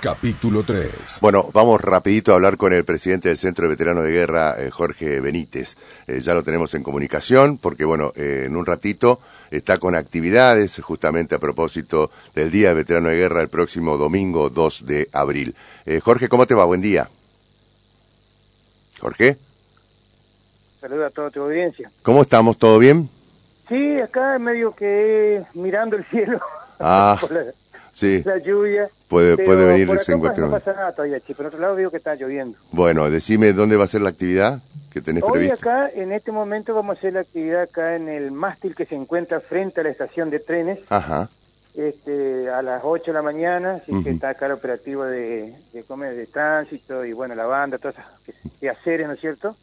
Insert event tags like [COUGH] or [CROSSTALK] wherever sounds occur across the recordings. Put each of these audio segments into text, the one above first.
Capítulo 3. Bueno, vamos rapidito a hablar con el presidente del Centro de Veteranos de Guerra, eh, Jorge Benítez. Eh, ya lo tenemos en comunicación porque, bueno, eh, en un ratito está con actividades justamente a propósito del Día de Veterano de Guerra el próximo domingo 2 de abril. Jorge, ¿cómo te va? Buen día. Jorge. Saludos a toda tu audiencia. ¿Cómo estamos? ¿Todo bien? Sí, acá medio que mirando el cielo. Ah. [LAUGHS] sí. la lluvia. Puede, puede venir en cualquier momento. No pasa nada todavía, Pero Por otro lado veo que está lloviendo. Bueno, decime dónde va a ser la actividad que tenés Hoy acá, en este momento, vamos a hacer la actividad acá en el mástil que se encuentra frente a la estación de trenes. Ajá. Este, a las 8 de la mañana, así que está acá el operativo de, de, comer, de tránsito y bueno, la banda, todas esas hacer, ¿no es cierto?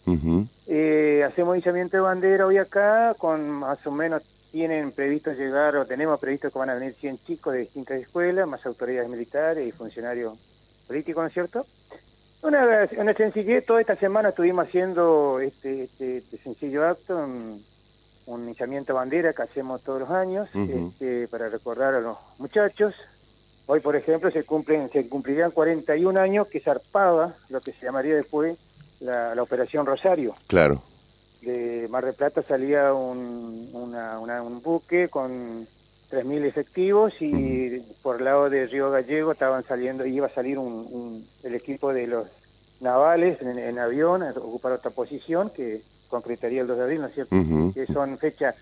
eh, hacemos izamiento de bandera hoy acá, con más o menos tienen previsto llegar, o tenemos previsto que van a venir 100 chicos de distintas escuelas, más autoridades militares y funcionarios políticos, ¿no es cierto? Una, una sencillez, toda esta semana estuvimos haciendo este, este, este sencillo acto, un, un hinchamiento bandera que hacemos todos los años este, para recordar a los muchachos. Hoy, por ejemplo, se cumplen se cumplirían 41 años que zarpaba lo que se llamaría después la, la Operación Rosario. Claro de Mar del Plata salía un, un buque con 3.000 efectivos y por el lado de Río Gallego estaban saliendo, iba a salir un, el equipo de los navales en, avión a ocupar otra posición que concretaría el 2 de abril, ¿no es cierto? Que son fechas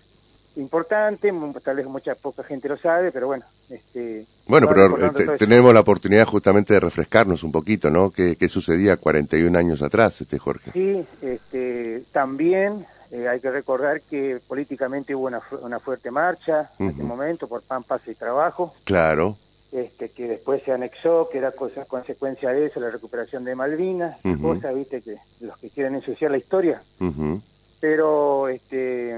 importante, tal vez mucha poca gente lo sabe, pero bueno. Este, bueno, pero eh, tenemos la oportunidad justamente de refrescarnos un poquito, ¿no? ¿Qué, qué sucedía 41 años atrás, este Jorge? Sí, este, también eh, hay que recordar que políticamente hubo una, una fuerte marcha en ese momento por pan, paz y trabajo. Claro. Este, que después se anexó, que era cosa, consecuencia de eso, la recuperación de Malvinas, cosas, viste, que los que quieren ensuciar la historia. Pero, este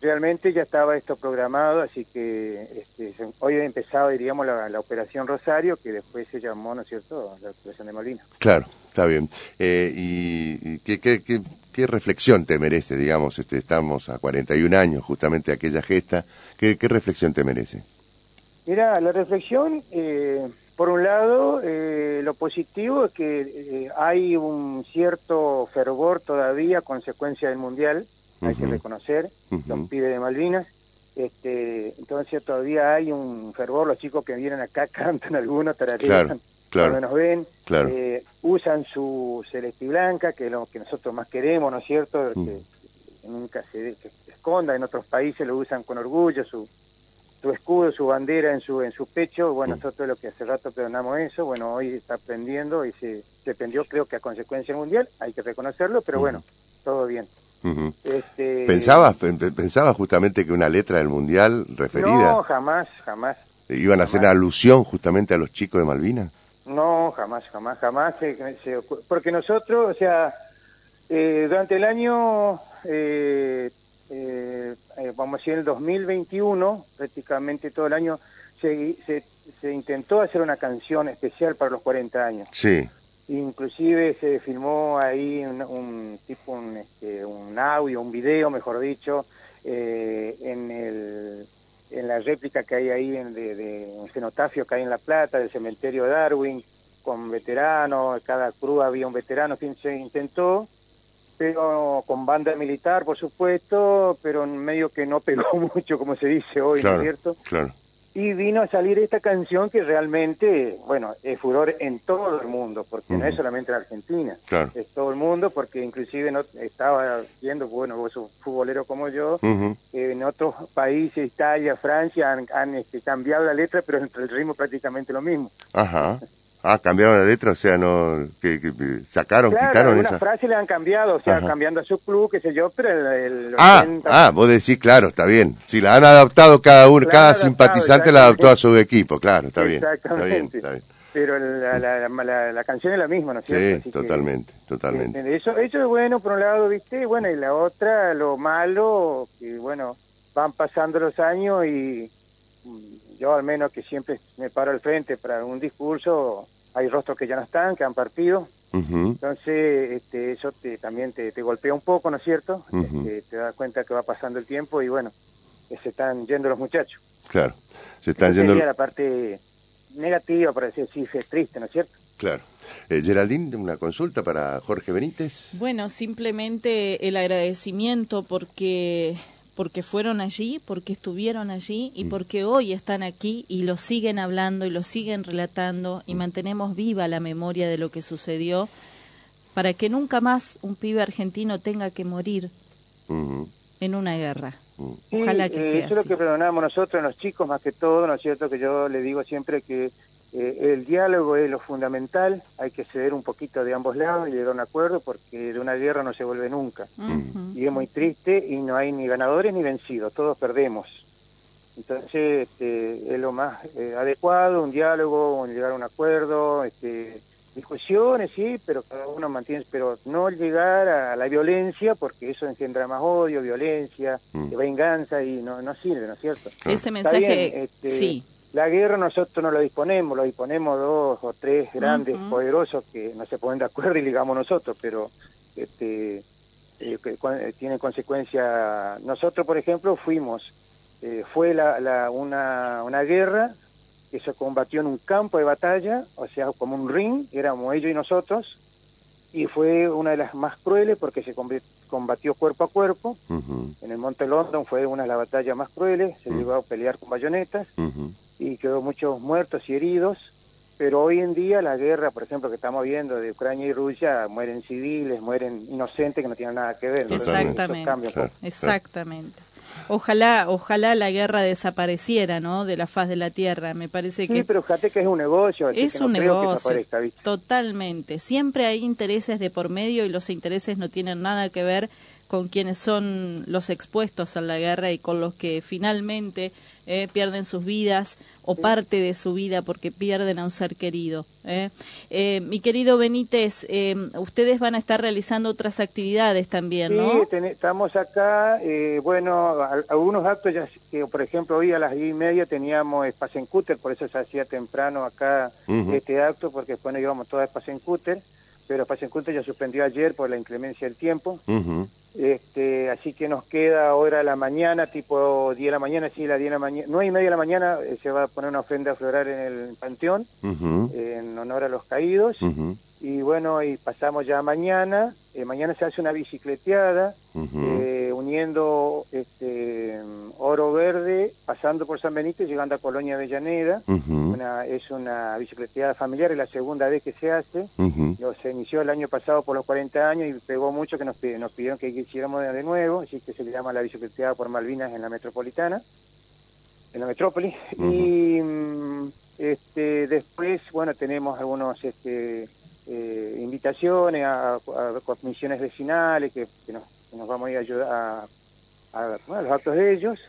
realmente ya estaba esto programado, así que este, hoy ha empezado, diríamos, la, Operación Rosario, que después se llamó, ¿no es cierto?, la Operación de Molina. Claro, está bien. Eh, ¿Y, qué, qué, qué, reflexión te merece, digamos, este, estamos a 41 años justamente de aquella gesta, ¿qué, qué reflexión te merece? Mira, la reflexión, eh, por un lado, eh, lo positivo es que hay un cierto fervor todavía consecuencia del Mundial, hay que reconocer, los pibes de Malvinas. Este, entonces todavía hay un fervor, los chicos que vienen acá [LAUGHS] cantan algunos, tararean, claro, nos ven, eh, usan su celeste blanca, que es lo que nosotros más queremos, ¿no es cierto? Que nunca se, esconda, en otros países lo usan con orgullo, su, su escudo, su bandera en su en su pecho, bueno, nosotros lo que hace rato perdonamos eso, bueno, hoy está aprendiendo y se, se aprendió creo que a consecuencia mundial, hay que reconocerlo, pero bueno, todo bien este... ¿Pensaba, ¿Pensaba justamente que una letra del Mundial referida? No, jamás, jamás. ¿Iban a hacer alusión justamente a los chicos de Malvinas? No, jamás, jamás, jamás. porque nosotros, o sea, eh, durante el año, eh, eh, vamos a decir, en el 2021, prácticamente todo el año, se, se, se intentó hacer una canción especial para los 40 años. Sí. Inclusive se filmó ahí un, tipo, un, este, un audio, un video, mejor dicho, eh, en, el, en la réplica que hay ahí en, de, un cenotafio que hay en La Plata, del cementerio de Darwin, con veteranos, cada cruz había un veterano, fin, se intentó, pero con banda militar, por supuesto, pero en medio que no pegó [LAUGHS] mucho, como se dice hoy, ¿no es cierto? Claro y vino a salir esta canción que realmente, bueno, es furor en todo el mundo, porque no es solamente en Argentina, es todo el mundo, porque inclusive no estaba viendo, bueno, vos sos futbolero como yo, en otros países, Italia, Francia, han, han este, cambiado la letra, pero entre el ritmo prácticamente lo mismo. Ajá. [LAUGHS] Ah, cambiaron la letra, o sea, no, que, sacaron, claro, quitaron esa. frases le han cambiado, o sea, cambiando a su club, qué sé yo, pero el, ah, ah, vos decís, claro, está bien. Si la han adaptado cada uno, cada simpatizante la adaptó a su equipo, claro, está bien. Está bien, está bien. Pero la, la, la, canción es la misma, ¿no es cierto? Sí, totalmente, totalmente. Eso, eso es bueno por un lado, ¿viste? Bueno, y la otra, lo malo, que bueno, van pasando los años y mm, yo al menos que siempre me paro al frente para un discurso, hay rostros que ya no están, que han partido. Entonces, este, eso te, también te, golpea un poco, ¿no es cierto? Este, te das cuenta que va pasando el tiempo y bueno, se están yendo los muchachos. Claro, se están yendo. la parte negativa, para decir así, es triste, ¿no es cierto? Claro. Eh, Geraldine, una consulta para Jorge Benítez. Bueno, simplemente el agradecimiento porque porque fueron allí, porque estuvieron allí y mm. porque hoy están aquí y lo siguen hablando y lo siguen relatando y mm. mantenemos viva la memoria de lo que sucedió para que nunca más un pibe argentino tenga que morir en una guerra. Mm. Ojalá que eh, sea. Eso es lo que perdonamos nosotros, los chicos más que todo, ¿no es cierto? Que yo le digo siempre que eh, el diálogo es lo fundamental, hay que ceder un poquito de ambos lados y llegar a un acuerdo porque de una guerra no se vuelve nunca. Y es muy triste y no hay ni ganadores ni vencidos, todos perdemos. Entonces este, es lo más eh, adecuado, un diálogo, llegar a un acuerdo, este, discusiones, sí, pero cada uno mantiene, pero no llegar a la violencia porque eso engendra más odio, violencia, mm. venganza y no, no sirve, ¿no es cierto? Ese mensaje, este, sí la guerra nosotros no lo disponemos, lo disponemos dos o tres grandes, poderosos que no se ponen de acuerdo y digamos nosotros, pero este, eh, que, eh, tiene consecuencia. Nosotros, por ejemplo, fuimos, eh, fue la, una, una guerra que se combatió en un campo de batalla, o sea, como un ring, éramos ellos y nosotros, y fue una de las más crueles porque se combatió cuerpo a cuerpo. En el Monte London fue una de las batallas más crueles, se llegó a pelear con bayonetas y quedó muchos muertos y heridos, pero hoy en día la guerra, por ejemplo, que estamos viendo de Ucrania y Rusia, mueren civiles, mueren inocentes que no tienen nada que ver. Exactamente, exactamente. Ojalá, ojalá la guerra desapareciera, ¿no? De la faz de la tierra. Me parece que. Sí, pero fíjate que es un negocio. Es un negocio. Totalmente. Siempre hay intereses de por medio y los intereses no tienen nada que ver con quienes son los expuestos a la guerra y con los que finalmente eh, pierden sus vidas o parte de su vida porque pierden a un ser querido. ¿eh? Eh, mi querido Benítez, ustedes van a estar realizando otras actividades también, ¿no? Sí, estamos acá, bueno, algunos actos, ya, por ejemplo, hoy a las diez y media teníamos Cúter, por eso se hacía temprano acá este acto, porque después nos íbamos todos a Cúter, pero Cúter ya suspendió ayer por la inclemencia del tiempo. Este, así que nos queda ahora la mañana, tipo 10 de la mañana, sí, la 10 de la mañana, 9 y media de la mañana eh, se va a poner una ofrenda floral en el panteón, en honor a los caídos. Y bueno, y pasamos ya mañana, eh, mañana se hace una bicicleteada, eh, uniendo este, Oro Verde, pasando por San Benito y llegando a Colonia Avellaneda. Una, es una bicicleteada familiar, es la segunda vez que se hace. se inició el año pasado por los 40 años y pegó mucho que nos, nos pidieron que hiciéramos de nuevo, así que se le llama la bicicleteada por Malvinas en la metropolitana, en la metrópoli. Y mm, este, después, bueno, tenemos algunos... Este, eh, invitaciones a, comisiones vecinales que, nos, vamos a ir a ayudar a, los actos de ellos.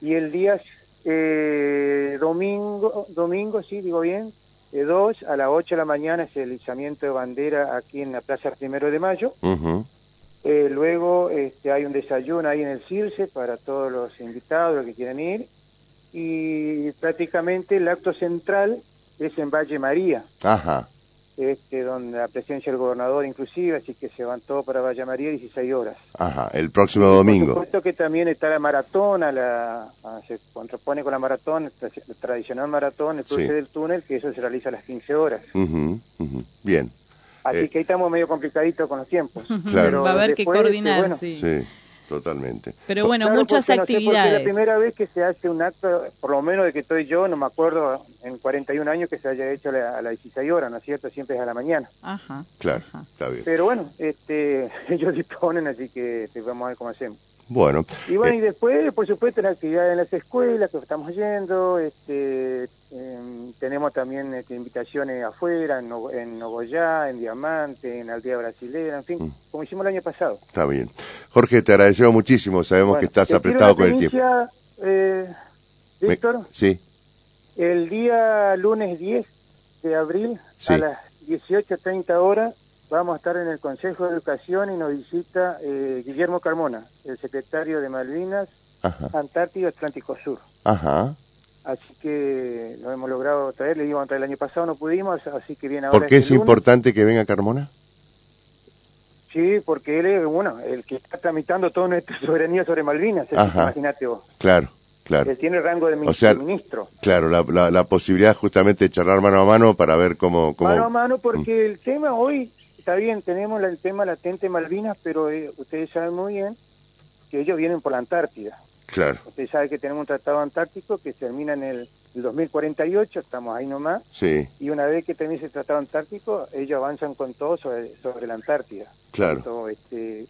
Y el día eh, domingo, domingo, sí, digo bien, de 2 a las 8 de la mañana es el izamiento de bandera aquí en la Plaza Primero de Mayo. Eh, luego este, hay un desayuno ahí en el Circe para todos los invitados, los que quieran ir. Y prácticamente el acto central es en Valle María. Ajá este, donde la presencia del gobernador inclusive, así que se van todos para Valle María 16 horas. Ajá, el próximo domingo. Por supuesto que también está la maratón, la, se contrapone con la maratón, el tradicional maratón, el cruce del túnel, que eso se realiza a las 15 horas. Bien. Así eh, que ahí estamos medio complicaditos con los tiempos. Claro. Va a haber que coordinar, sí. sí. Totalmente. Pero bueno, muchas actividades. es la primera vez que se hace un acto, por lo menos de que estoy yo, no me acuerdo en 41 años que se haya hecho a las 16 horas, ¿no es cierto? Siempre es a la mañana. Ajá. Claro, está bien. Pero bueno, este, [LAUGHS] ellos disponen, así que vamos a ver cómo hacemos. Bueno. Y bueno, y eh, después, por supuesto, la actividad en las escuelas que estamos yendo, este, em, tenemos también este, invitaciones afuera, en, en Nogoyá, en Diamante, en Aldea Brasilera, en fin, mm. como hicimos el año pasado. Está bien. Jorge, te agradecemos muchísimo, sabemos que estás apretado con el tiempo. Eh, Víctor. Sí. El día lunes 10 de abril a las 18.30 horas vamos a estar en el Consejo de Educación y nos visita eh, Guillermo Carmona, el secretario de Malvinas, Antártico Atlántico Sur. Ajá. Así que lo hemos logrado traer, le íbamos a traer el año pasado, no pudimos, así que viene ahora. ¿Por qué es importante que venga Carmona? Sí, porque él es, bueno, el que está tramitando toda nuestra [LAUGHS] soberanía sobre Malvinas, imagínate vos. Claro. Claro. Él tiene rango de ministro. Claro, la, la, posibilidad justamente de charlar mano a mano para ver cómo... cómo... Mano a mano porque el tema hoy, está bien, tenemos el tema latente Malvinas, pero eh, ustedes saben muy bien que ellos vienen por la Antártida. Claro. Usted sabe que tenemos un tratado antártico que termina en el, 2048, estamos ahí nomás. Sí. Y una vez que termine ese tratado antártico, ellos avanzan con todo sobre, sobre la Antártida. Claro. Tanto, este,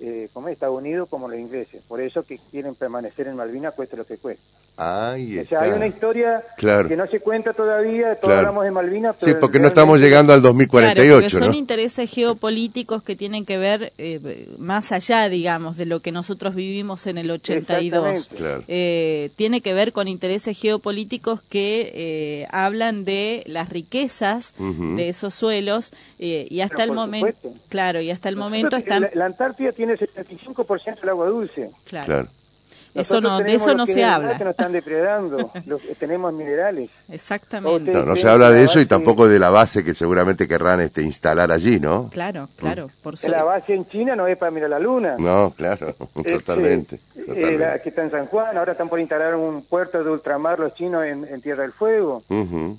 eh, como Estados Unidos como los ingleses. Por eso que quieren permanecer en Malvinas, cueste lo que cueste. Ahí o sea, hay una historia que no se cuenta todavía, todos hablamos de Malvinas. Pero sí, porque no estamos llegando al 2048, claro, son intereses geopolíticos que tienen que ver eh, más allá, digamos, de lo que nosotros vivimos en el 82. Eh, tiene que ver con intereses geopolíticos que eh, hablan de las riquezas de esos suelos eh, y hasta el momento, claro, y hasta el momento están... La, Antártida tiene 75% del agua dulce. claro. Eso no, de eso no se habla. Que nos están depredando, tenemos minerales. Exactamente. No, no se habla de eso y tampoco de la base que seguramente querrán este, instalar allí, ¿no? Claro, claro. Por La base en China no es para mirar la luna. No, claro, [LAUGHS] este, totalmente. Eh, la que está en San Juan, ahora están por instalar un puerto de ultramar los chinos en, Tierra del Fuego.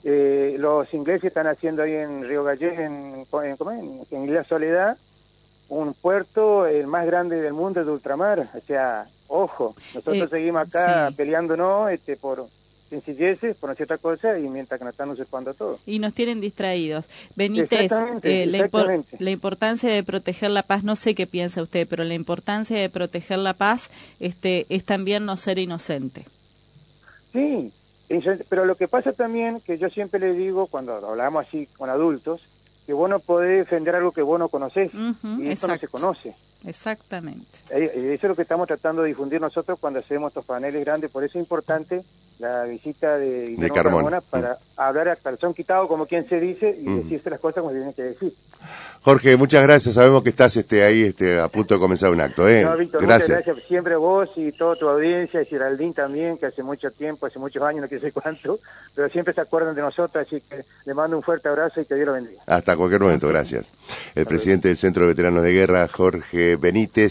eh, los ingleses están haciendo ahí en Río Gallegos, en, en, en Isla Soledad, un puerto el más grande del mundo de ultramar. O sea, ojo, nosotros eh, seguimos acá peleándonos este, por sencilleces, por una cierta cosa, y mientras que nos están usurpando todo. Y nos tienen distraídos. Benítez, eh, la, la, importancia de proteger la paz, no sé qué piensa usted, pero la importancia de proteger la paz este, es también no ser inocente. Sí, pero lo que pasa también, que yo siempre le digo, cuando hablamos así con adultos, que vos no podés defender algo que vos no conocés, y eso no se conoce. Exactamente. Eh, eh, eso es lo que estamos tratando de difundir nosotros cuando hacemos estos paneles grandes, por eso es importante la visita de, de Carmona para mm. hablar a calzón quitado, como quien se dice, y mm. decirse las cosas como se tienen que decir. Jorge, muchas gracias. Sabemos que estás este, ahí este, a punto de comenzar un acto. ¿eh? Víctor, gracias. gracias siempre vos y toda tu audiencia, y Geraldín también, que hace mucho tiempo, hace muchos años, no sé cuánto, pero siempre se acuerdan de nosotros, así que le mando un fuerte abrazo y que Dios lo bendiga. Hasta cualquier momento, gracias. El presidente del Centro de Veteranos de Guerra, Jorge Benítez.